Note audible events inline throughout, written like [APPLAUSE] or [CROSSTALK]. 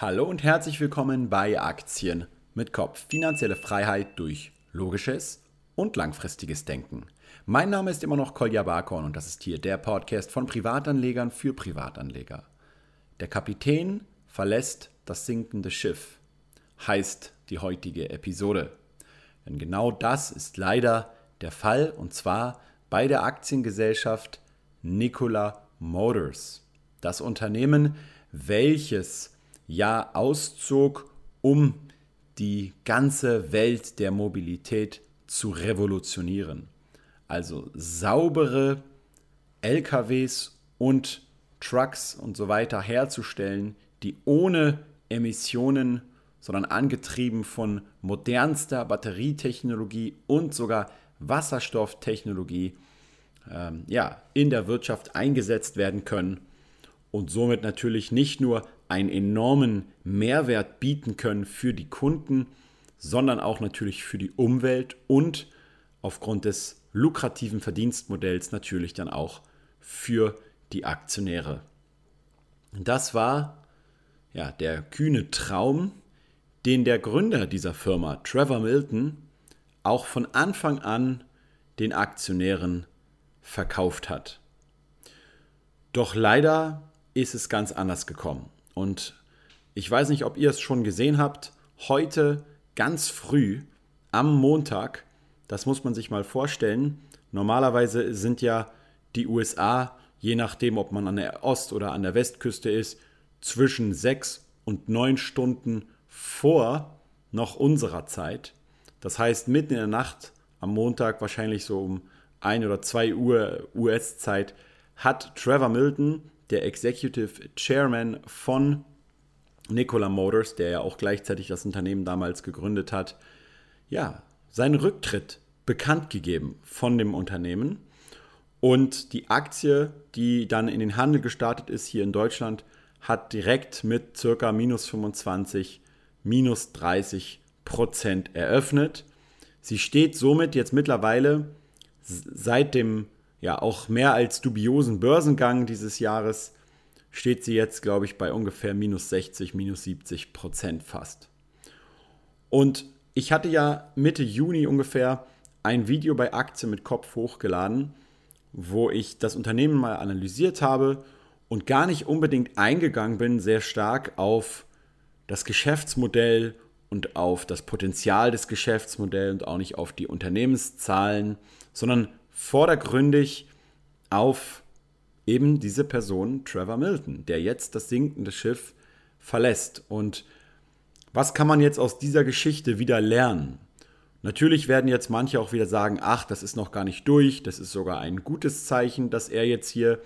Hallo und herzlich willkommen bei Aktien mit Kopf. Finanzielle Freiheit durch logisches und langfristiges Denken. Mein Name ist immer noch Kolja Barkorn und das ist hier der Podcast von Privatanlegern für Privatanleger. Der Kapitän verlässt das sinkende Schiff, heißt die heutige Episode. Denn genau das ist leider der Fall und zwar bei der Aktiengesellschaft Nikola Motors. Das Unternehmen, welches ja auszog, um die ganze Welt der Mobilität zu revolutionieren. Also saubere LKWs und Trucks und so weiter herzustellen, die ohne Emissionen, sondern angetrieben von modernster Batterietechnologie und sogar Wasserstofftechnologie ähm, ja, in der Wirtschaft eingesetzt werden können und somit natürlich nicht nur einen enormen Mehrwert bieten können für die Kunden, sondern auch natürlich für die Umwelt und aufgrund des lukrativen Verdienstmodells natürlich dann auch für die Aktionäre. Das war ja der kühne Traum, den der Gründer dieser Firma, Trevor Milton, auch von Anfang an den Aktionären verkauft hat. Doch leider ist es ganz anders gekommen. Und ich weiß nicht, ob ihr es schon gesehen habt, heute ganz früh am Montag, das muss man sich mal vorstellen, normalerweise sind ja die USA, je nachdem, ob man an der Ost- oder an der Westküste ist, zwischen sechs und neun Stunden vor noch unserer Zeit. Das heißt, mitten in der Nacht am Montag, wahrscheinlich so um 1 oder 2 Uhr US-Zeit, hat Trevor Milton der Executive Chairman von Nikola Motors, der ja auch gleichzeitig das Unternehmen damals gegründet hat, ja, seinen Rücktritt bekannt gegeben von dem Unternehmen. Und die Aktie, die dann in den Handel gestartet ist hier in Deutschland, hat direkt mit circa minus 25, minus 30 Prozent eröffnet. Sie steht somit jetzt mittlerweile seit dem ja auch mehr als dubiosen Börsengang dieses Jahres steht sie jetzt, glaube ich, bei ungefähr minus 60, minus 70 Prozent fast. Und ich hatte ja Mitte Juni ungefähr ein Video bei Aktien mit Kopf hochgeladen, wo ich das Unternehmen mal analysiert habe und gar nicht unbedingt eingegangen bin, sehr stark auf das Geschäftsmodell und auf das Potenzial des Geschäftsmodells und auch nicht auf die Unternehmenszahlen, sondern vordergründig auf eben diese Person, Trevor Milton, der jetzt das sinkende Schiff verlässt. Und was kann man jetzt aus dieser Geschichte wieder lernen? Natürlich werden jetzt manche auch wieder sagen, ach, das ist noch gar nicht durch, das ist sogar ein gutes Zeichen, dass er jetzt hier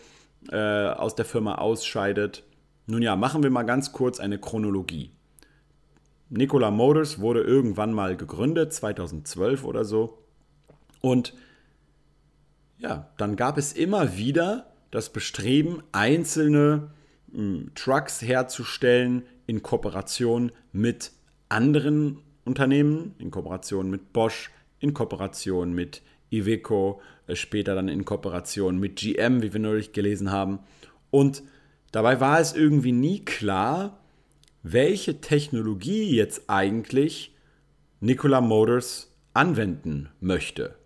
äh, aus der Firma ausscheidet. Nun ja, machen wir mal ganz kurz eine Chronologie. Nikola Motors wurde irgendwann mal gegründet, 2012 oder so. Und ja, dann gab es immer wieder das Bestreben, einzelne mh, hm, Trucks herzustellen in Kooperation mit anderen Unternehmen, in Kooperation mit Bosch, in Kooperation mit Iveco, äh, später dann in Kooperation mit GM, wie wir neulich gelesen haben. Und dabei war es irgendwie nie klar, welche Technologie jetzt eigentlich Nikola Motors anwenden möchte.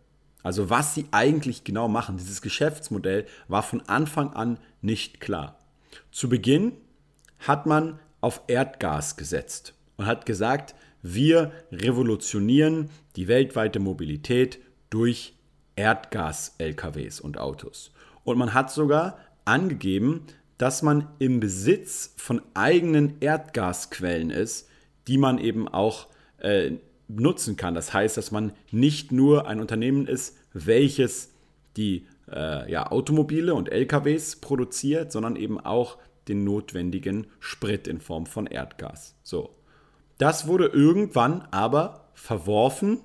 Also was sie eigentlich genau machen, dieses Geschäftsmodell war von Anfang an nicht klar. Zu Beginn hat man auf Erdgas gesetzt und hat gesagt, wir revolutionieren die weltweite Mobilität durch Erdgas-LKWs und Autos. Und man hat sogar angegeben, dass man im Besitz von eigenen Erdgasquellen ist, die man eben auch äh, nutzen kann. Das heißt, dass man nicht nur ein Unternehmen ist, welches die äh, ja, Automobile und LKWs produziert, sondern eben auch den notwendigen Sprit in Form von Erdgas. So. Das wurde irgendwann aber verworfen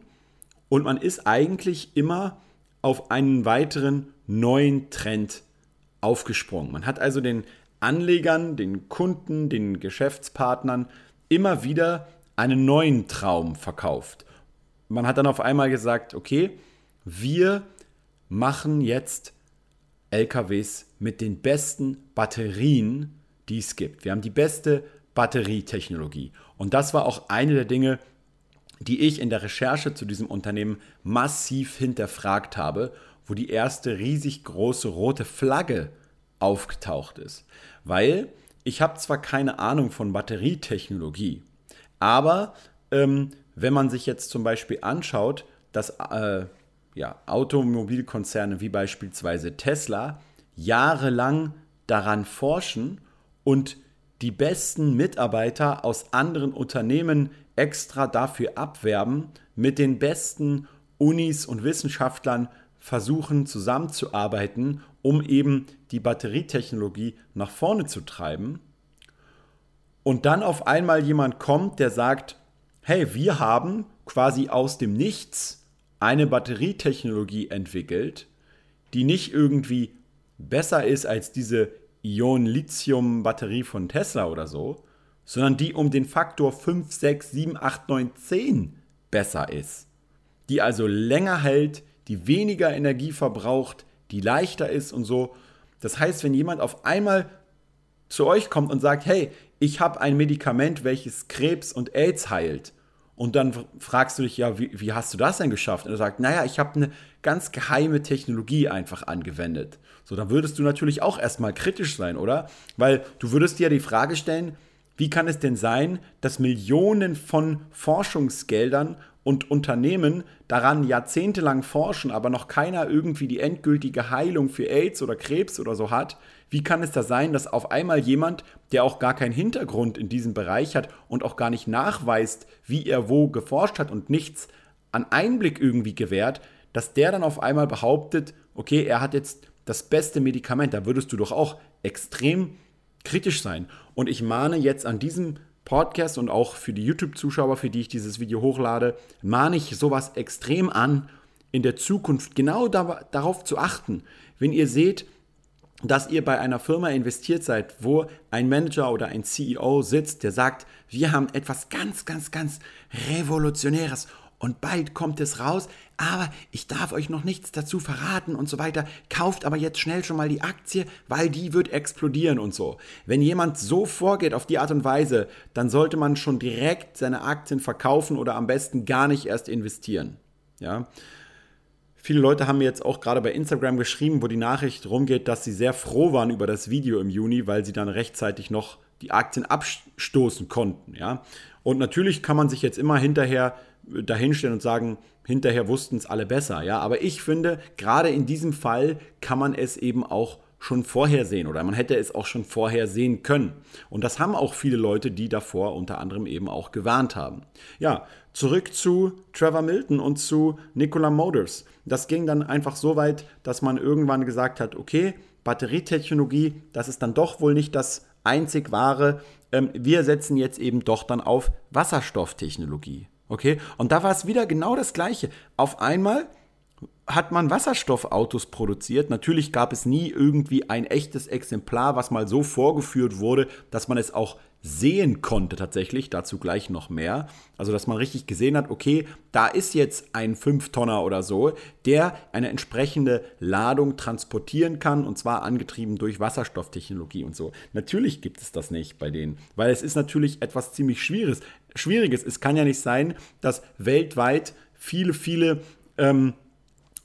und man ist eigentlich immer auf einen weiteren neuen Trend aufgesprungen. Man hat also den Anlegern, den Kunden, den Geschäftspartnern immer wieder einen neuen Traum verkauft. Man hat dann auf einmal gesagt, okay, wir machen jetzt LKWs mit den besten Batterien, die es gibt. Wir haben die beste Batterietechnologie. Und das war auch eine der Dinge, die ich in der Recherche zu diesem Unternehmen massiv hinterfragt habe, wo die erste riesig große rote Flagge aufgetaucht ist. Weil ich habe zwar keine Ahnung von Batterietechnologie, aber ähm, wenn man sich jetzt zum Beispiel anschaut, dass äh, ja, Automobilkonzerne wie beispielsweise Tesla jahrelang daran forschen und die besten Mitarbeiter aus anderen Unternehmen extra dafür abwerben, mit den besten Unis und Wissenschaftlern versuchen zusammenzuarbeiten, um eben die Batterietechnologie nach vorne zu treiben. Und dann auf einmal jemand kommt, der sagt, hey, wir haben quasi aus dem Nichts eine Batterietechnologie entwickelt, die nicht irgendwie besser ist als diese Ion-Lithium-Batterie von Tesla oder so, sondern die um den Faktor 5, 6, 7, 8, 9, 10 besser ist. Die also länger hält, die weniger Energie verbraucht, die leichter ist und so. Das heißt, wenn jemand auf einmal zu euch kommt und sagt, hey, ich habe ein Medikament, welches Krebs und AIDS heilt und dann fragst du dich, ja, wie, wie hast du das denn geschafft? Und er sagt, naja, ich habe eine ganz geheime Technologie einfach angewendet. So, dann würdest du natürlich auch erstmal kritisch sein, oder? Weil du würdest dir die Frage stellen, wie kann es denn sein, dass Millionen von Forschungsgeldern und Unternehmen daran jahrzehntelang forschen, aber noch keiner irgendwie die endgültige Heilung für AIDS oder Krebs oder so hat, wie kann es da sein, dass auf einmal jemand, der auch gar keinen Hintergrund in diesem Bereich hat und auch gar nicht nachweist, wie er wo geforscht hat und nichts an Einblick irgendwie gewährt, dass der dann auf einmal behauptet, okay, er hat jetzt das beste Medikament, da würdest du doch auch extrem kritisch sein. Und ich mahne jetzt an diesem Podcast und auch für die YouTube-Zuschauer, für die ich dieses Video hochlade, mahne ich sowas extrem an, in der Zukunft genau da, darauf zu achten. Wenn ihr seht, dass ihr bei einer Firma investiert seid, wo ein Manager oder ein CEO sitzt, der sagt, wir haben etwas ganz, ganz, ganz Revolutionäres und bald kommt es raus, aber ich darf euch noch nichts dazu verraten und so weiter. Kauft aber jetzt schnell schon mal die Aktie, weil die wird explodieren und so. Wenn jemand so vorgeht auf die Art und Weise, dann sollte man schon direkt seine Aktien verkaufen oder am besten gar nicht erst investieren. Ja. Viele Leute haben mir jetzt auch gerade bei Instagram geschrieben, wo die Nachricht rumgeht, dass sie sehr froh waren über das Video im Juni, weil sie dann rechtzeitig noch die Aktien abstoßen konnten. Ja? Und natürlich kann man sich jetzt immer hinterher dahinstellen und sagen, hinterher wussten es alle besser. Ja, aber ich finde, gerade in diesem Fall kann man es eben auch schon vorhersehen oder man hätte es auch schon vorhersehen können. Und das haben auch viele Leute, die davor unter anderem eben auch gewarnt haben. Ja, zurück zu Trevor Milton und zu Nikola Motors. Das ging dann einfach so weit, dass man irgendwann gesagt hat, okay, Batterietechnologie, das ist dann doch wohl nicht das einzig wahre. Ähm, wir setzen jetzt eben doch dann auf Wasserstofftechnologie. Okay? Und da war es wieder genau das Gleiche. Auf einmal hat man Wasserstoffautos produziert. Natürlich gab es nie irgendwie ein echtes Exemplar, was mal so vorgeführt wurde, dass man es auch sehen konnte tatsächlich, dazu gleich noch mehr. Also, dass man richtig gesehen hat, okay, da ist jetzt ein 5-Tonner oder so, der eine entsprechende Ladung transportieren kann und zwar angetrieben durch Wasserstofftechnologie und so. Natürlich gibt es das nicht bei denen, weil es ist natürlich etwas ziemlich Schwieriges. Schwieriges. Es kann ja nicht sein, dass weltweit viele, viele ähm,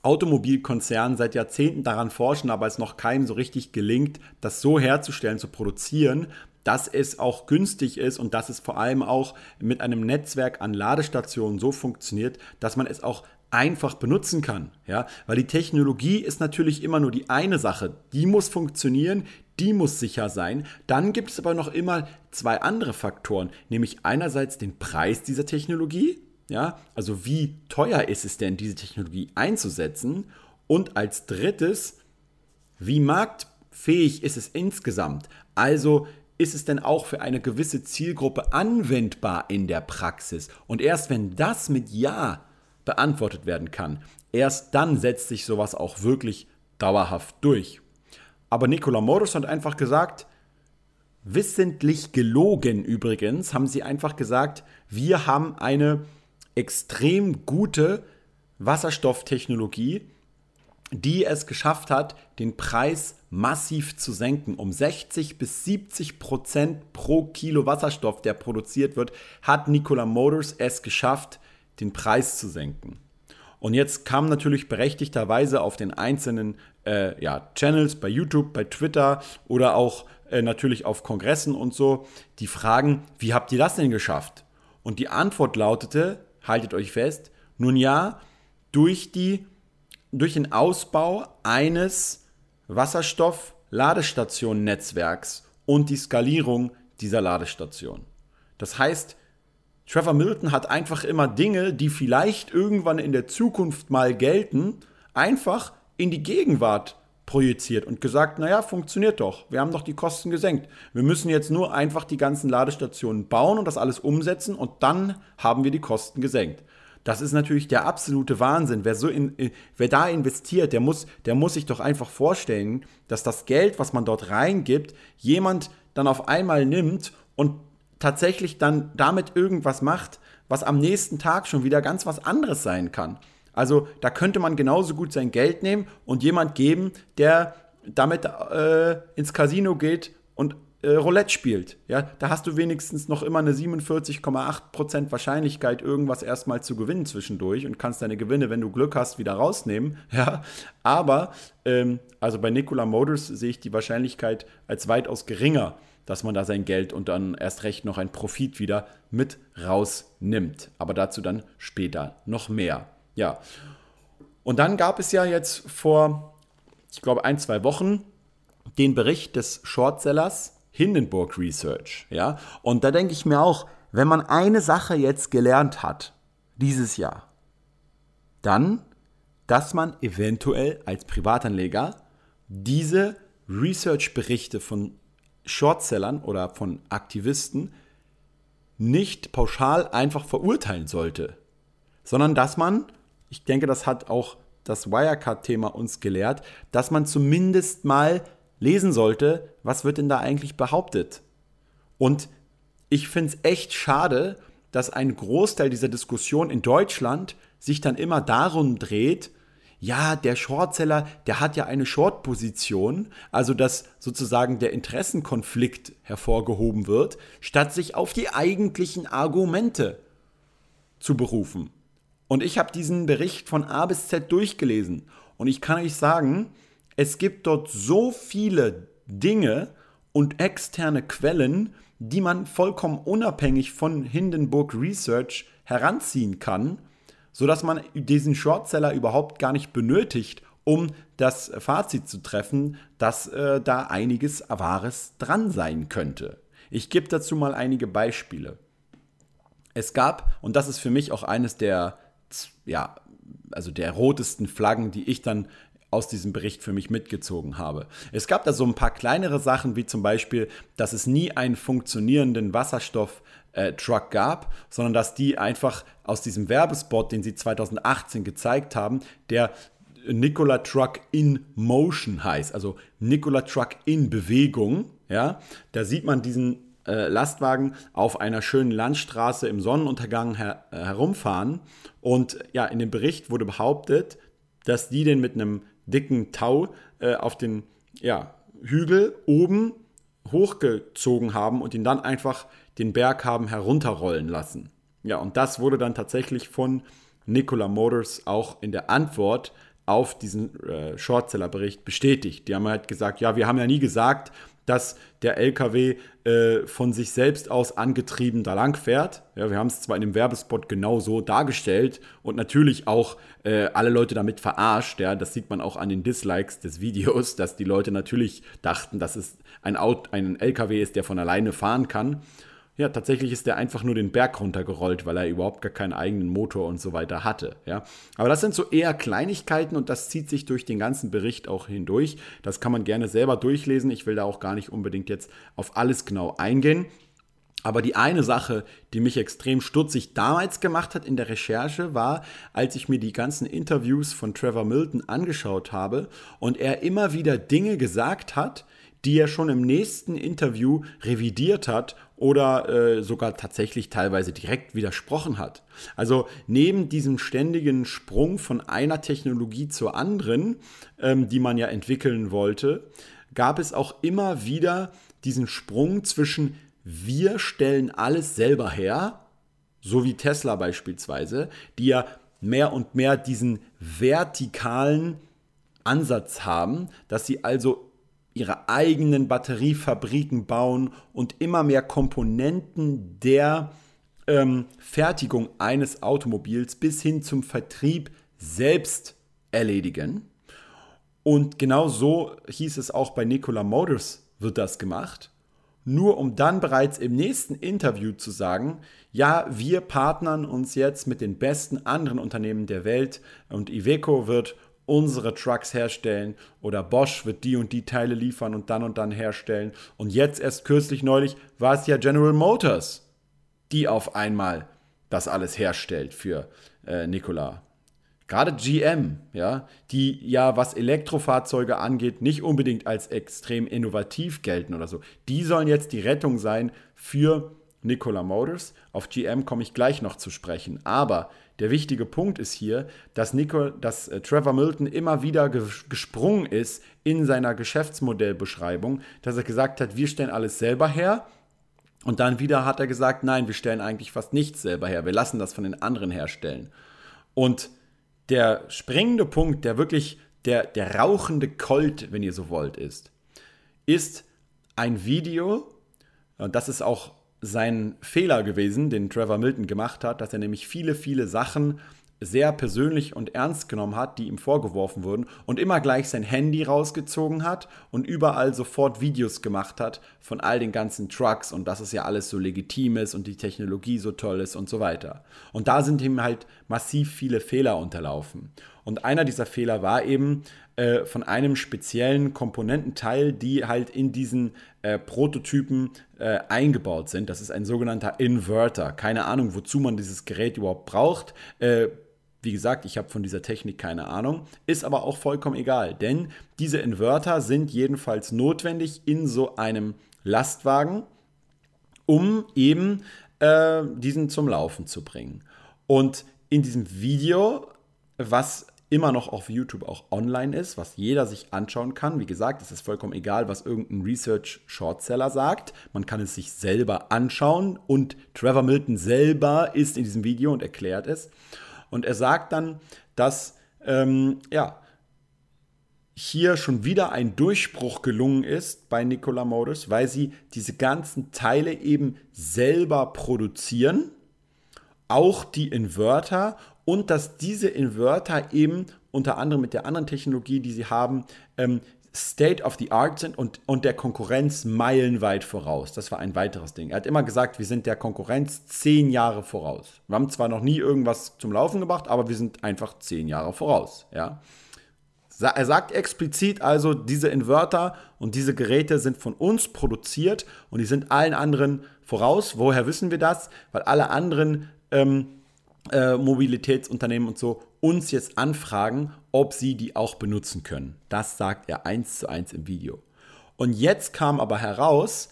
Automobilkonzerne seit Jahrzehnten daran forschen, aber es noch keinem so richtig gelingt, das so herzustellen, zu produzieren, dass es auch günstig ist und dass es vor allem auch mit einem Netzwerk an Ladestationen so funktioniert, dass man es auch einfach benutzen kann. Ja? Weil die Technologie ist natürlich immer nur die eine Sache. Die muss funktionieren, die muss sicher sein. Dann gibt es aber noch immer zwei andere Faktoren, nämlich einerseits den Preis dieser Technologie, ja, also wie teuer ist es denn, diese Technologie einzusetzen? Und als drittes, wie marktfähig ist es insgesamt? Also ist es denn auch für eine gewisse Zielgruppe anwendbar in der Praxis? Und erst wenn das mit Ja beantwortet werden kann, erst dann setzt sich sowas auch wirklich dauerhaft durch. Aber Nicola Morris hat einfach gesagt, wissentlich gelogen übrigens, haben sie einfach gesagt, wir haben eine extrem gute Wasserstofftechnologie, die es geschafft hat, den Preis massiv zu senken. Um 60 bis 70 Prozent pro Kilo Wasserstoff, der produziert wird, hat Nikola Motors es geschafft, den Preis zu senken. Und jetzt kam natürlich berechtigterweise auf den einzelnen äh, ja, Channels bei YouTube, bei Twitter oder auch äh, natürlich auf Kongressen und so die Fragen, wie habt ihr das denn geschafft? Und die Antwort lautete, haltet euch fest, nun ja, durch, die, durch den Ausbau eines Wasserstoff-Ladestationen-Netzwerks und die Skalierung dieser Ladestation. Das heißt, Trevor Milton hat einfach immer Dinge, die vielleicht irgendwann in der Zukunft mal gelten, einfach in die Gegenwart projiziert und gesagt, naja, funktioniert doch. Wir haben doch die Kosten gesenkt. Wir müssen jetzt nur einfach die ganzen Ladestationen bauen und das alles umsetzen und dann haben wir die Kosten gesenkt. Das ist natürlich der absolute Wahnsinn. Wer, so in, wer da investiert, der muss, der muss sich doch einfach vorstellen, dass das Geld, was man dort reingibt, jemand dann auf einmal nimmt und tatsächlich dann damit irgendwas macht, was am nächsten Tag schon wieder ganz was anderes sein kann. Also da könnte man genauso gut sein Geld nehmen und jemand geben, der damit äh, ins Casino geht und äh, Roulette spielt. Ja, da hast du wenigstens noch immer eine 47,8% Wahrscheinlichkeit, irgendwas erstmal zu gewinnen zwischendurch und kannst deine Gewinne, wenn du Glück hast, wieder rausnehmen. [LAUGHS] Ja, aber ähm, also bei Nikola Motors sehe ich die Wahrscheinlichkeit als weitaus geringer dass man da sein Geld und dann erst recht noch ein Profit wieder mit rausnimmt. Aber dazu dann später noch mehr. Ja. Und dann gab es ja jetzt vor, ich glaube, ein, zwei Wochen den Bericht des Shortsellers Hindenburg Research. Ja. Und da denke ich mir auch, wenn man eine Sache jetzt gelernt hat, dieses Jahr, dann, dass man eventuell als Privatanleger diese Research-Berichte von Shortsellern oder von Aktivisten nicht pauschal einfach verurteilen sollte, sondern dass man, ich denke, das hat auch das Wirecard-Thema uns gelehrt, dass man zumindest mal lesen sollte, was wird denn da eigentlich behauptet. Und ich finde es echt schade, dass ein Großteil dieser Diskussion in Deutschland sich dann immer darum dreht, ja, der Shortseller, der hat ja eine Short-Position, also dass sozusagen der Interessenkonflikt hervorgehoben wird, statt sich auf die eigentlichen Argumente zu berufen. Und ich habe diesen Bericht von A bis Z durchgelesen und ich kann euch sagen, es gibt dort so viele Dinge und externe Quellen, die man vollkommen unabhängig von Hindenburg Research heranziehen kann, sodass man diesen Shortseller überhaupt gar nicht benötigt, um das Fazit zu treffen, dass äh, da einiges Wahres dran sein könnte. Ich gebe dazu mal einige Beispiele. Es gab, und das ist für mich auch eines der, ja, also der rotesten Flaggen, die ich dann aus diesem Bericht für mich mitgezogen habe. Es gab da so ein paar kleinere Sachen, wie zum Beispiel, dass es nie einen funktionierenden Wasserstoff äh, gab, sondern dass die einfach aus diesem Werbespot, den sie 2018 gezeigt haben, der Nikola Truck in Motion heißt, also Nikola Truck in Bewegung. Ja, da sieht man diesen äh, Lastwagen auf einer schönen Landstraße im Sonnenuntergang her äh, herumfahren. Und ja, in dem Bericht wurde behauptet, dass die den mit einem dicken Tau äh, auf den ja, Hügel oben hochgezogen haben und ihn dann einfach den Berg haben herunterrollen lassen. Ja, und das wurde dann tatsächlich von Nikola Motors auch in der Antwort auf diesen äh, Shortseller-Bericht bestätigt. Die haben halt gesagt, ja, wir haben ja nie gesagt, dass der LKW äh, von sich selbst aus angetrieben da lang fährt. Ja, wir haben es zwar in dem Werbespot genau so dargestellt und natürlich auch äh, alle Leute damit verarscht. Ja, das sieht man auch an den Dislikes des Videos, dass die Leute natürlich dachten, dass es ein, Auto, ein LKW ist, der von alleine fahren kann. Ja, tatsächlich ist der einfach nur den Berg runtergerollt, weil er überhaupt gar keinen eigenen Motor und so weiter hatte. Ja, aber das sind so eher Kleinigkeiten und das zieht sich durch den ganzen Bericht auch hindurch. Das kann man gerne selber durchlesen. Ich will da auch gar nicht unbedingt jetzt auf alles genau eingehen. Aber die eine Sache, die mich extrem stutzig damals gemacht hat in der Recherche, war, als ich mir die ganzen Interviews von Trevor Milton angeschaut habe und er immer wieder Dinge gesagt hat, die er schon im nächsten Interview revidiert hat oder äh, sogar tatsächlich teilweise direkt widersprochen hat. Also neben diesem ständigen Sprung von einer Technologie zur anderen, ähm, die man ja entwickeln wollte, gab es auch immer wieder diesen Sprung zwischen wir stellen alles selber her, so wie Tesla beispielsweise, die ja mehr und mehr diesen vertikalen Ansatz haben, dass sie also ihre eigenen Batteriefabriken bauen und immer mehr Komponenten der ähm, Fertigung eines Automobils bis hin zum Vertrieb selbst erledigen. Und genau so hieß es auch bei Nikola Motors wird das gemacht. Nur um dann bereits im nächsten Interview zu sagen, ja, wir partnern uns jetzt mit den besten anderen Unternehmen der Welt und Iveco wird unsere Trucks herstellen oder Bosch wird die und die Teile liefern und dann und dann herstellen. Und jetzt erst kürzlich neulich war es ja General Motors, die auf einmal das alles herstellt für äh, Nikola. Gerade GM, ja, die ja, was Elektrofahrzeuge angeht, nicht unbedingt als extrem innovativ gelten oder so. Die sollen jetzt die Rettung sein für Nikola Motors. Auf GM komme ich gleich noch zu sprechen. Aber der wichtige Punkt ist hier, dass, Nico, dass äh, Trevor Milton immer wieder ge gesprungen ist in seiner Geschäftsmodellbeschreibung, dass er gesagt hat, wir stellen alles selber her. Und dann wieder hat er gesagt, nein, wir stellen eigentlich fast nichts selber her. Wir lassen das von den anderen herstellen. Und der springende Punkt, der wirklich der, der rauchende Colt, wenn ihr so wollt, ist, ist ein Video, und das ist auch sein Fehler gewesen, den Trevor Milton gemacht hat, dass er nämlich viele, viele Sachen sehr persönlich und ernst genommen hat, die ihm vorgeworfen wurden und immer gleich sein Handy rausgezogen hat und überall sofort Videos gemacht hat von all den ganzen Trucks und dass es ja alles so legitim ist und die Technologie so toll ist und so weiter. Und da sind ihm halt massiv viele Fehler unterlaufen. Und einer dieser Fehler war eben äh, von einem speziellen Komponententeil, die halt in diesen äh, Prototypen äh, eingebaut sind. Das ist ein sogenannter Inverter. Keine Ahnung, wozu man dieses Gerät überhaupt braucht. Äh, wie gesagt, ich habe von dieser Technik keine Ahnung, ist aber auch vollkommen egal, denn diese Inverter sind jedenfalls notwendig in so einem Lastwagen, um eben äh, diesen zum Laufen zu bringen. Und in diesem Video, was immer noch auf YouTube auch online ist, was jeder sich anschauen kann. Wie gesagt, es ist vollkommen egal, was irgendein Research Shortseller sagt. Man kann es sich selber anschauen und Trevor Milton selber ist in diesem Video und erklärt es. Und er sagt dann, dass ähm, ja, hier schon wieder ein Durchbruch gelungen ist bei Nikola Motors, weil sie diese ganzen Teile eben selber produzieren, auch die Inverter und dass diese Inverter eben unter anderem mit der anderen Technologie, die sie haben, ähm, State of the Art sind und, und der Konkurrenz meilenweit voraus. Das war ein weiteres Ding. Er hat immer gesagt, wir sind der Konkurrenz zehn Jahre voraus. Wir haben zwar noch nie irgendwas zum Laufen gebracht, aber wir sind einfach zehn Jahre voraus. Ja? Er sagt explizit also, diese Inverter und diese Geräte sind von uns produziert und die sind allen anderen voraus. Woher wissen wir das? Weil alle anderen ähm, äh, Mobilitätsunternehmen und so uns jetzt anfragen, ob sie die auch benutzen können. Das sagt er eins zu eins im Video. Und jetzt kam aber heraus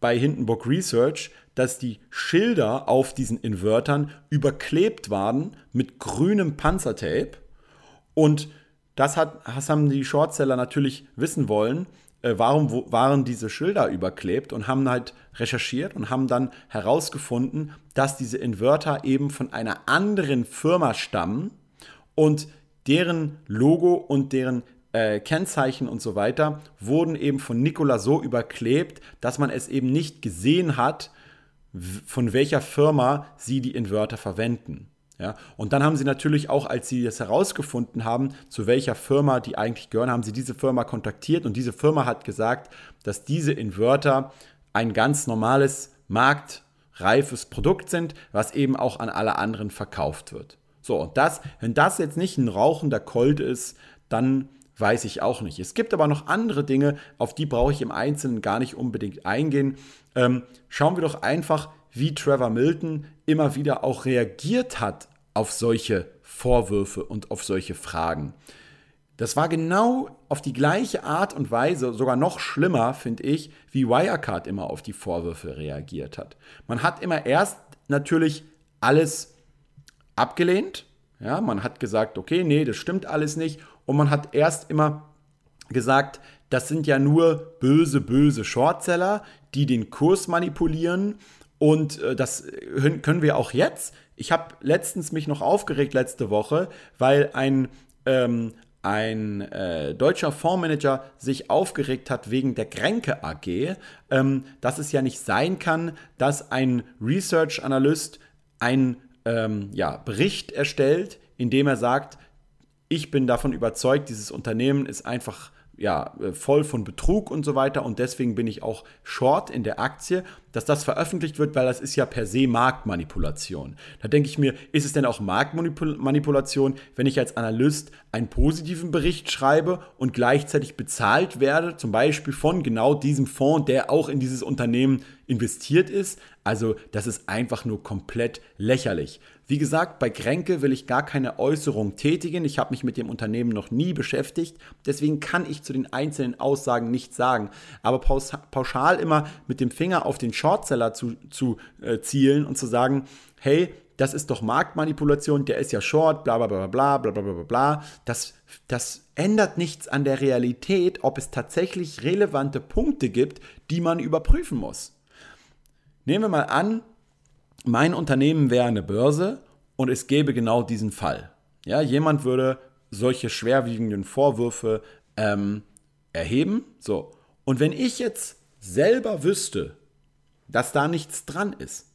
bei Hindenburg Research, dass die Schilder auf diesen Invertern überklebt waren mit grünem Panzertape. Und das, hat, das haben die Shortseller natürlich wissen wollen äh, warum waren diese Schilder überklebt und haben halt recherchiert und haben dann herausgefunden, dass diese Inverter eben von einer anderen Firma stammen und deren Logo und deren äh, Kennzeichen und so weiter wurden eben von Nikola so überklebt, dass man es eben nicht gesehen hat, von welcher Firma sie die Inverter verwenden. Ja, und dann haben sie natürlich auch, als sie das herausgefunden haben, zu welcher Firma die eigentlich gehören, haben sie diese Firma kontaktiert und diese Firma hat gesagt, dass diese Inverter ein ganz normales marktreifes Produkt sind, was eben auch an alle anderen verkauft wird. So, und das, wenn das jetzt nicht ein rauchender Colt ist, dann weiß ich auch nicht. Es gibt aber noch andere Dinge, auf die brauche ich im Einzelnen gar nicht unbedingt eingehen. Ähm, schauen wir doch einfach, wie Trevor Milton immer wieder auch reagiert hat auf solche Vorwürfe und auf solche Fragen. Das war genau auf die gleiche Art und Weise, sogar noch schlimmer, finde ich, wie Wirecard immer auf die Vorwürfe reagiert hat. Man hat immer erst natürlich alles abgelehnt. Ja, man hat gesagt, okay, nee, das stimmt alles nicht. Und man hat erst immer gesagt, das sind ja nur böse, böse Shortseller, die den Kurs manipulieren. Und äh, das können wir auch jetzt. Ich habe letztens mich noch aufgeregt letzte Woche, weil ein, ähm, ein äh, deutscher Fondsmanager sich aufgeregt hat wegen der Kränke AG, ähm, dass es ja nicht sein kann, dass ein Research Analyst einen ähm, ja, Bericht erstellt, in dem er sagt, ich bin davon überzeugt, dieses Unternehmen ist einfach ja, äh, voll von Betrug und so weiter und deswegen bin ich auch short in der Aktie, dass das veröffentlicht wird, weil das ist ja per se Marktmanipulation. Da denke ich mir, ist es denn auch Marktmanipulation, wenn ich als Analyst einen positiven Bericht schreibe und gleichzeitig bezahlt werde, zum Beispiel von genau diesem Fonds, der auch in dieses Unternehmen investiert ist? Also das ist einfach nur komplett lächerlich. Wie gesagt, bei Kränke will ich gar keine Äußerung tätigen. Ich habe mich mit dem Unternehmen noch nie beschäftigt. Deswegen kann ich zu den einzelnen Aussagen nichts sagen. Aber pauschal immer mit dem Finger auf den Shortseller zu, zu äh, zielen und zu sagen, hey, das ist doch Marktmanipulation, der ist ja short, bla bla bla bla bla bla bla bla. Das, das ändert nichts an der Realität, ob es tatsächlich relevante Punkte gibt, die man überprüfen muss. Nehmen wir mal an, mein Unternehmen wäre eine Börse und es gäbe genau diesen Fall. Ja, jemand würde solche schwerwiegenden Vorwürfe ähm, erheben. So. Und wenn ich jetzt selber wüsste, dass da nichts dran ist,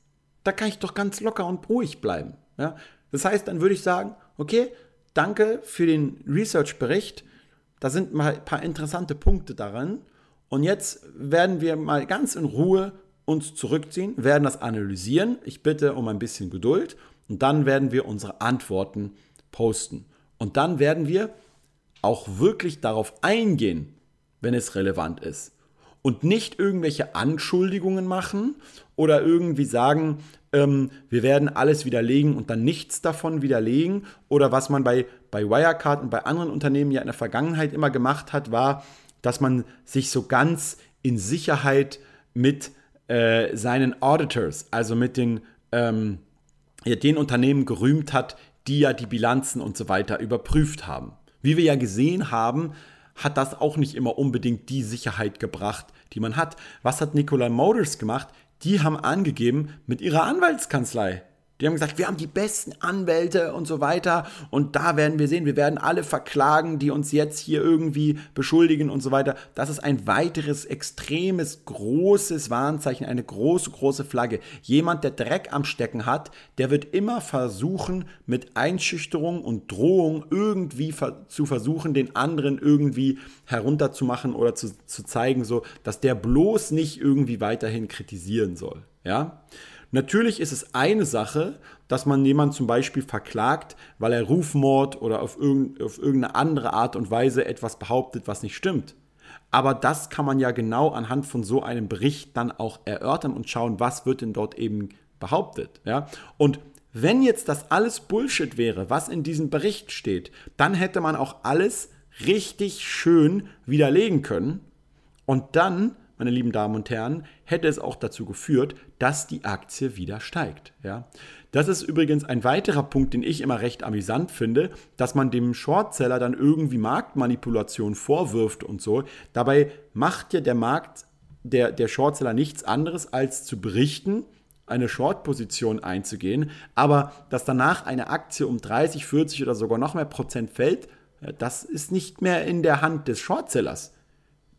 da kann ich doch ganz locker und ruhig bleiben. Ja? Das heißt, dann würde ich sagen, okay, danke für den Research-Bericht. Da sind mal ein paar interessante Punkte daran. Und jetzt werden wir mal ganz in Ruhe uns zurückziehen, werden das analysieren. Ich bitte um ein bisschen Geduld und dann werden wir unsere Antworten posten. Und dann werden wir auch wirklich darauf eingehen, wenn es relevant ist. Und nicht irgendwelche Anschuldigungen machen oder irgendwie sagen, ähm, wir werden alles widerlegen und dann nichts davon widerlegen. Oder was man bei, bei Wirecard und bei anderen Unternehmen ja in der Vergangenheit immer gemacht hat, war, dass man sich so ganz in Sicherheit mit äh, seinen Auditors, also mit den, ähm, ja, den Unternehmen gerühmt hat, die ja die Bilanzen und so weiter überprüft haben. Wie wir ja gesehen haben, hat das auch nicht immer unbedingt die Sicherheit gebracht, die man hat. Was hat Nikola Motors gemacht? Die haben angegeben mit ihrer Anwaltskanzlei, die haben gesagt, wir haben die besten Anwälte und so weiter. Und da werden wir sehen, wir werden alle verklagen, die uns jetzt hier irgendwie beschuldigen und so weiter. Das ist ein weiteres extremes, großes Warnzeichen, eine große, große Flagge. Jemand, der Dreck am Stecken hat, der wird immer versuchen, mit Einschüchterung und Drohung irgendwie zu versuchen, den anderen irgendwie herunterzumachen oder zu, zu zeigen, so, dass der bloß nicht irgendwie weiterhin kritisieren soll. Ja? Natürlich ist es eine Sache, dass man jemanden zum Beispiel verklagt, weil er Rufmord oder auf, irgend, auf irgendeine andere Art und Weise etwas behauptet, was nicht stimmt. Aber das kann man ja genau anhand von so einem Bericht dann auch erörtern und schauen, was wird denn dort eben behauptet. Ja? Und wenn jetzt das alles Bullshit wäre, was in diesem Bericht steht, dann hätte man auch alles richtig schön widerlegen können. Und dann meine lieben Damen und Herren, hätte es auch dazu geführt, dass die Aktie wieder steigt. Ja? Das ist übrigens ein weiterer Punkt, den ich immer recht amüsant finde, dass man dem Shortseller dann irgendwie Marktmanipulation vorwirft und so. Dabei macht ja der Markt, der, der Shortseller nichts anderes als zu berichten, eine Short-Position einzugehen, aber dass danach eine Aktie um 30, 40 oder sogar noch mehr Prozent fällt, das ist nicht mehr in der Hand des Shortsellers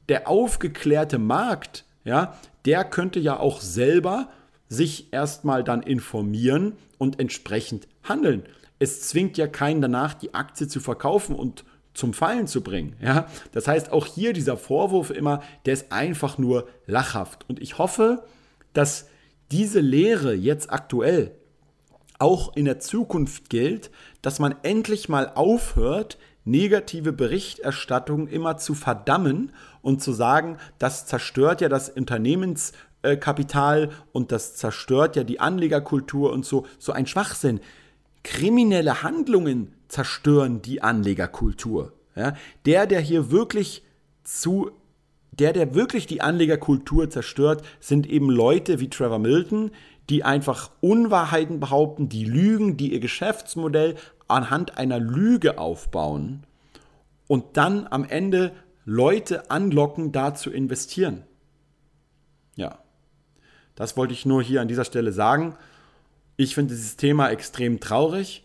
der aufgeklärte Markt, ja, der könnte ja auch selber sich erstmal dann informieren und entsprechend handeln. Es zwingt ja keinen danach, die Aktie zu verkaufen und zum Fallen zu bringen. Ja? Das heißt, auch hier dieser Vorwurf immer, der ist einfach nur lachhaft. Und ich hoffe, dass diese Lehre jetzt aktuell auch in der Zukunft gilt, dass man endlich mal aufhört, negative Berichterstattung immer zu verdammen und zu sagen, das zerstört ja das Unternehmenskapital und das zerstört ja die Anlegerkultur und so, so ein Schwachsinn. Kriminelle Handlungen zerstören die Anlegerkultur. Ja? Der, der hier wirklich zu der, der wirklich die Anlegerkultur zerstört, sind eben Leute wie Trevor Milton, die einfach Unwahrheiten behaupten, die lügen, die ihr Geschäftsmodell anhand einer Lüge aufbauen und dann am Ende Leute anlocken, da zu investieren. Ja, das wollte ich nur hier an dieser Stelle sagen. Ich finde dieses Thema extrem traurig.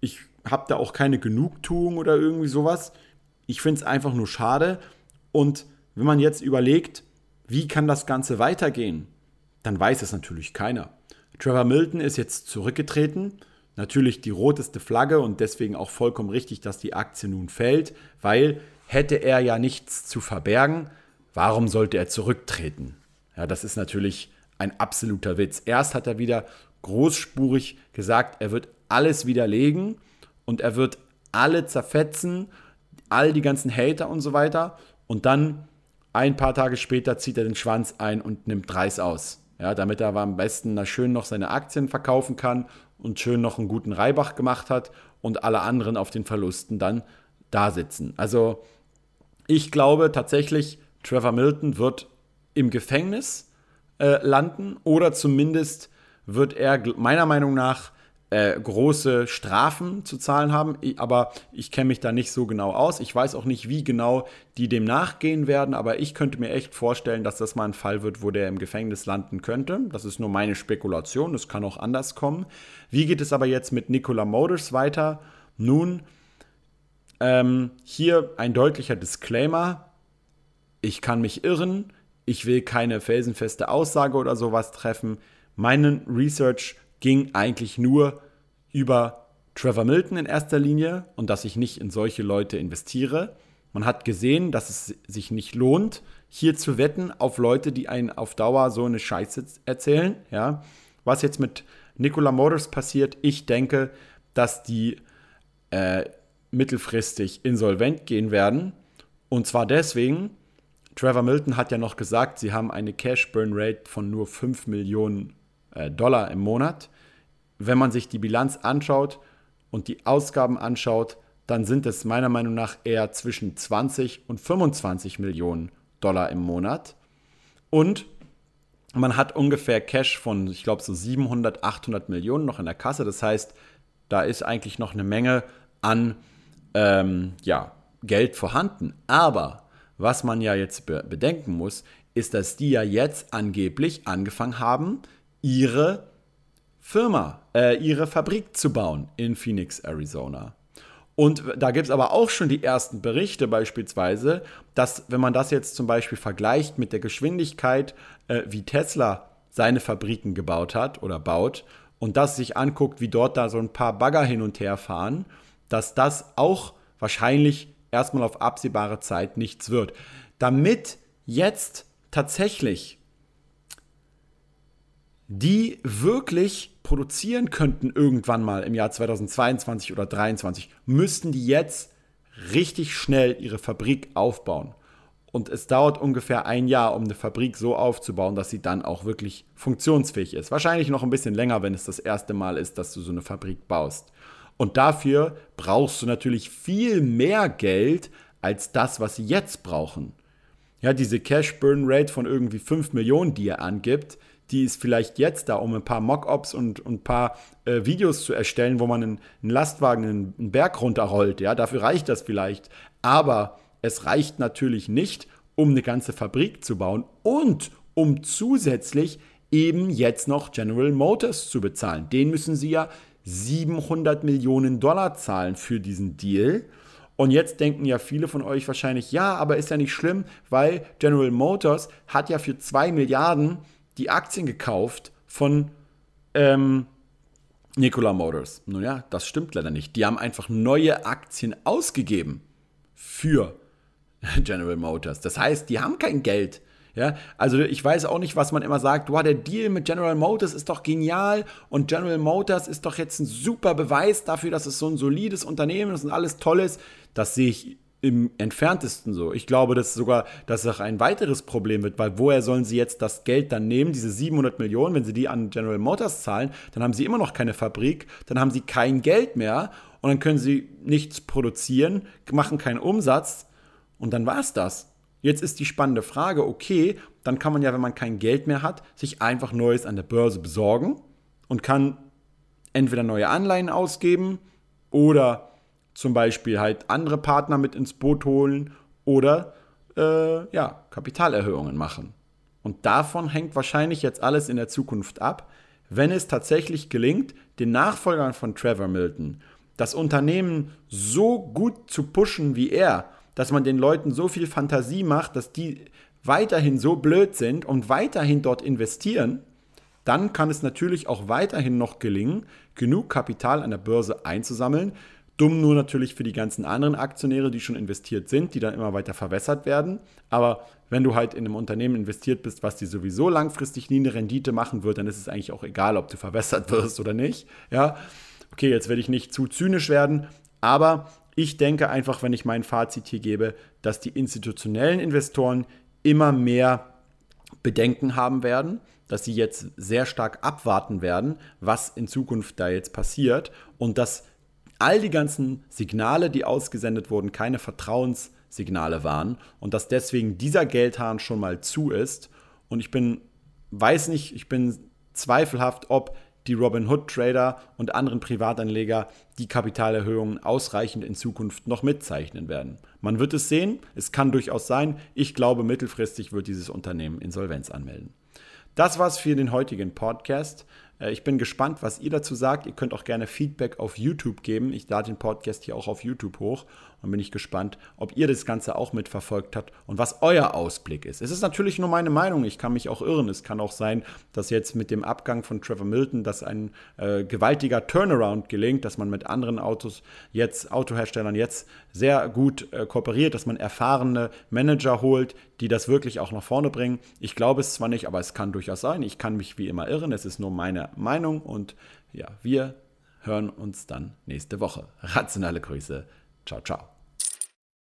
Ich habe da auch keine Genugtuung oder irgendwie sowas. Ich finde es einfach nur schade. Und wenn man jetzt überlegt, wie kann das Ganze weitergehen, dann weiß es natürlich keiner. Trevor Milton ist jetzt zurückgetreten. Natürlich die roteste Flagge und deswegen auch vollkommen richtig, dass die Aktie nun fällt, weil hätte er ja nichts zu verbergen, warum sollte er zurücktreten? Ja, das ist natürlich ein absoluter Witz. Erst hat er wieder großspurig gesagt, er wird alles widerlegen und er wird alle zerfetzen, all die ganzen Hater und so weiter. Und dann ein paar Tage später zieht er den Schwanz ein und nimmt Reis aus. Ja, damit er aber am besten na schön noch seine Aktien verkaufen kann und schön noch einen guten Reibach gemacht hat und alle anderen auf den Verlusten dann da sitzen. Also ich glaube tatsächlich, Trevor Milton wird im Gefängnis äh, landen oder zumindest wird er meiner Meinung nach äh, große Strafen zu zahlen haben. Aber ich kenne mich da nicht so genau aus. Ich weiß auch nicht, wie genau die dem nachgehen werden. Aber ich könnte mir echt vorstellen, dass das mal ein Fall wird, wo der im Gefängnis landen könnte. Das ist nur meine Spekulation. Das kann auch anders kommen. Wie geht es aber jetzt mit Nikola Motors weiter? Nun, ähm, hier ein deutlicher Disclaimer. Ich kann mich irren. Ich will keine felsenfeste Aussage oder sowas treffen. Meine Research ging eigentlich nur über Trevor Milton in erster Linie und dass ich nicht in solche Leute investiere. Man hat gesehen, dass es sich nicht lohnt, hier zu wetten auf Leute, die einen auf Dauer so eine Scheiße erzählen. Ja. Was jetzt mit Nikola Motors passiert, ich denke, dass die äh, mittelfristig insolvent gehen werden. Und zwar deswegen, Trevor Milton hat ja noch gesagt, sie haben eine Cash Burn Rate von nur 5 Millionen äh, Dollar im Monat. Wenn man sich die Bilanz anschaut und die Ausgaben anschaut, dann sind es meiner Meinung nach eher zwischen 20 und 25 Millionen Dollar im Monat. Und man hat ungefähr Cash von, ich glaube, so 700, 800 Millionen noch in der Kasse. Das heißt, da ist eigentlich noch eine Menge an ähm, ja, Geld vorhanden. Aber was man ja jetzt be bedenken muss, ist, dass die ja jetzt angeblich angefangen haben, ihre Firma, äh, ihre Fabrik zu bauen in Phoenix, Arizona. Und da gibt es aber auch schon die ersten Berichte beispielsweise, dass wenn man das jetzt zum Beispiel vergleicht mit der Geschwindigkeit, äh, wie Tesla seine Fabriken gebaut hat oder baut und das sich anguckt, wie dort da so ein paar Bagger hin und her fahren, dass das auch wahrscheinlich erstmal auf absehbare Zeit nichts wird. Damit jetzt tatsächlich die wirklich produzieren könnten irgendwann mal im Jahr 2022 oder 2023, müssten die jetzt richtig schnell ihre Fabrik aufbauen. Und es dauert ungefähr ein Jahr, um eine Fabrik so aufzubauen, dass sie dann auch wirklich funktionsfähig ist. Wahrscheinlich noch ein bisschen länger, wenn es das erste Mal ist, dass du so eine Fabrik baust. Und dafür brauchst du natürlich viel mehr Geld als das, was sie jetzt brauchen. Ja, diese Cash Burn Rate von irgendwie 5 Millionen, die er angibt, die ist vielleicht jetzt da, um ein paar Mockups und, und ein paar äh, Videos zu erstellen, wo man einen, einen Lastwagen einen, einen Berg runterrollt. Ja, dafür reicht das vielleicht. Aber es reicht natürlich nicht, um eine ganze Fabrik zu bauen und um zusätzlich eben jetzt noch General Motors zu bezahlen. Den müssen sie ja 700 Millionen Dollar zahlen für diesen Deal. Und jetzt denken ja viele von euch wahrscheinlich, ja, aber ist ja nicht schlimm, weil General Motors hat ja für 2 Milliarden die Aktien gekauft von ähm, Nikola Motors. Nun ja, das stimmt leider nicht. Die haben einfach neue Aktien ausgegeben für [LAUGHS] General Motors. Das heißt, die haben kein Geld ja, also ich weiß auch nicht, was man immer sagt, wow, der Deal mit General Motors ist doch genial und General Motors ist doch jetzt ein super Beweis dafür, dass es so ein solides Unternehmen ist und alles Tolles. Das sehe ich im entferntesten so. Ich glaube, dass sogar, dass es auch ein weiteres Problem wird, weil woher sollen sie jetzt das Geld dann nehmen, diese 700 Millionen, wenn sie die an General Motors zahlen, dann haben sie immer noch keine Fabrik, dann haben sie kein Geld mehr und dann können sie nichts produzieren, machen keinen Umsatz und dann war es das. Jetzt ist die spannende Frage, okay, dann kann man ja, wenn man kein Geld mehr hat, sich einfach Neues an der Börse besorgen und kann entweder neue Anleihen ausgeben oder zum Beispiel halt andere Partner mit ins Boot holen oder äh, ja, Kapitalerhöhungen machen. Und davon hängt wahrscheinlich jetzt alles in der Zukunft ab, wenn es tatsächlich gelingt, den Nachfolgern von Trevor Milton das Unternehmen so gut zu pushen wie er, dass man den Leuten so viel Fantasie macht, dass die weiterhin so blöd sind und weiterhin dort investieren, dann kann es natürlich auch weiterhin noch gelingen, genug Kapital an der Börse einzusammeln. Dumm nur natürlich für die ganzen anderen Aktionäre, die schon investiert sind, die dann immer weiter verwässert werden. Aber wenn du halt in einem Unternehmen investiert bist, was dir sowieso langfristig nie eine Rendite machen wird, dann ist es eigentlich auch egal, ob du verwässert wirst oder nicht. Ja, okay, jetzt werde ich nicht zu zynisch werden, aber ich denke einfach, wenn ich mein Fazit hier gebe, dass die institutionellen Investoren immer mehr Bedenken haben werden, dass sie jetzt sehr stark abwarten werden, was in Zukunft da jetzt passiert und dass all die ganzen Signale, die ausgesendet wurden, keine Vertrauenssignale waren und dass deswegen dieser Geldhahn schon mal zu ist. Und ich bin, weiß nicht, ich bin zweifelhaft, ob die Robinhood-Trader und anderen Privatanleger die Kapitalerhöhungen ausreichend in Zukunft noch mitzeichnen werden. Man wird es sehen, es kann durchaus sein. Ich glaube, mittelfristig wird dieses Unternehmen Insolvenz anmelden. Das war's für den heutigen Podcast. Äh, ich bin gespannt, was ihr dazu sagt. Ihr könnt auch gerne Feedback auf YouTube geben. Ich lade den Podcast hier auch auf YouTube hoch und bin ich gespannt, ob ihr das Ganze auch mitverfolgt habt und was euer Ausblick ist. Es ist natürlich nur meine Meinung. Ich kann mich auch irren. Es kann auch sein, dass jetzt mit dem Abgang von Trevor Milton, dass ein äh, gewaltiger Turnaround gelingt, dass man mit anderen Autos jetzt, Autoherstellern jetzt sehr gut äh, kooperiert, dass man erfahrene Manager holt, die das wirklich auch nach vorne bringen. Ich glaube es zwar nicht, aber es kann durchaus sein. Ich kann mich wie immer irren. Es ist nur meine Meinung und ja, wir hören uns dann nächste Woche. Rationale Grüße. Ciao, ciao.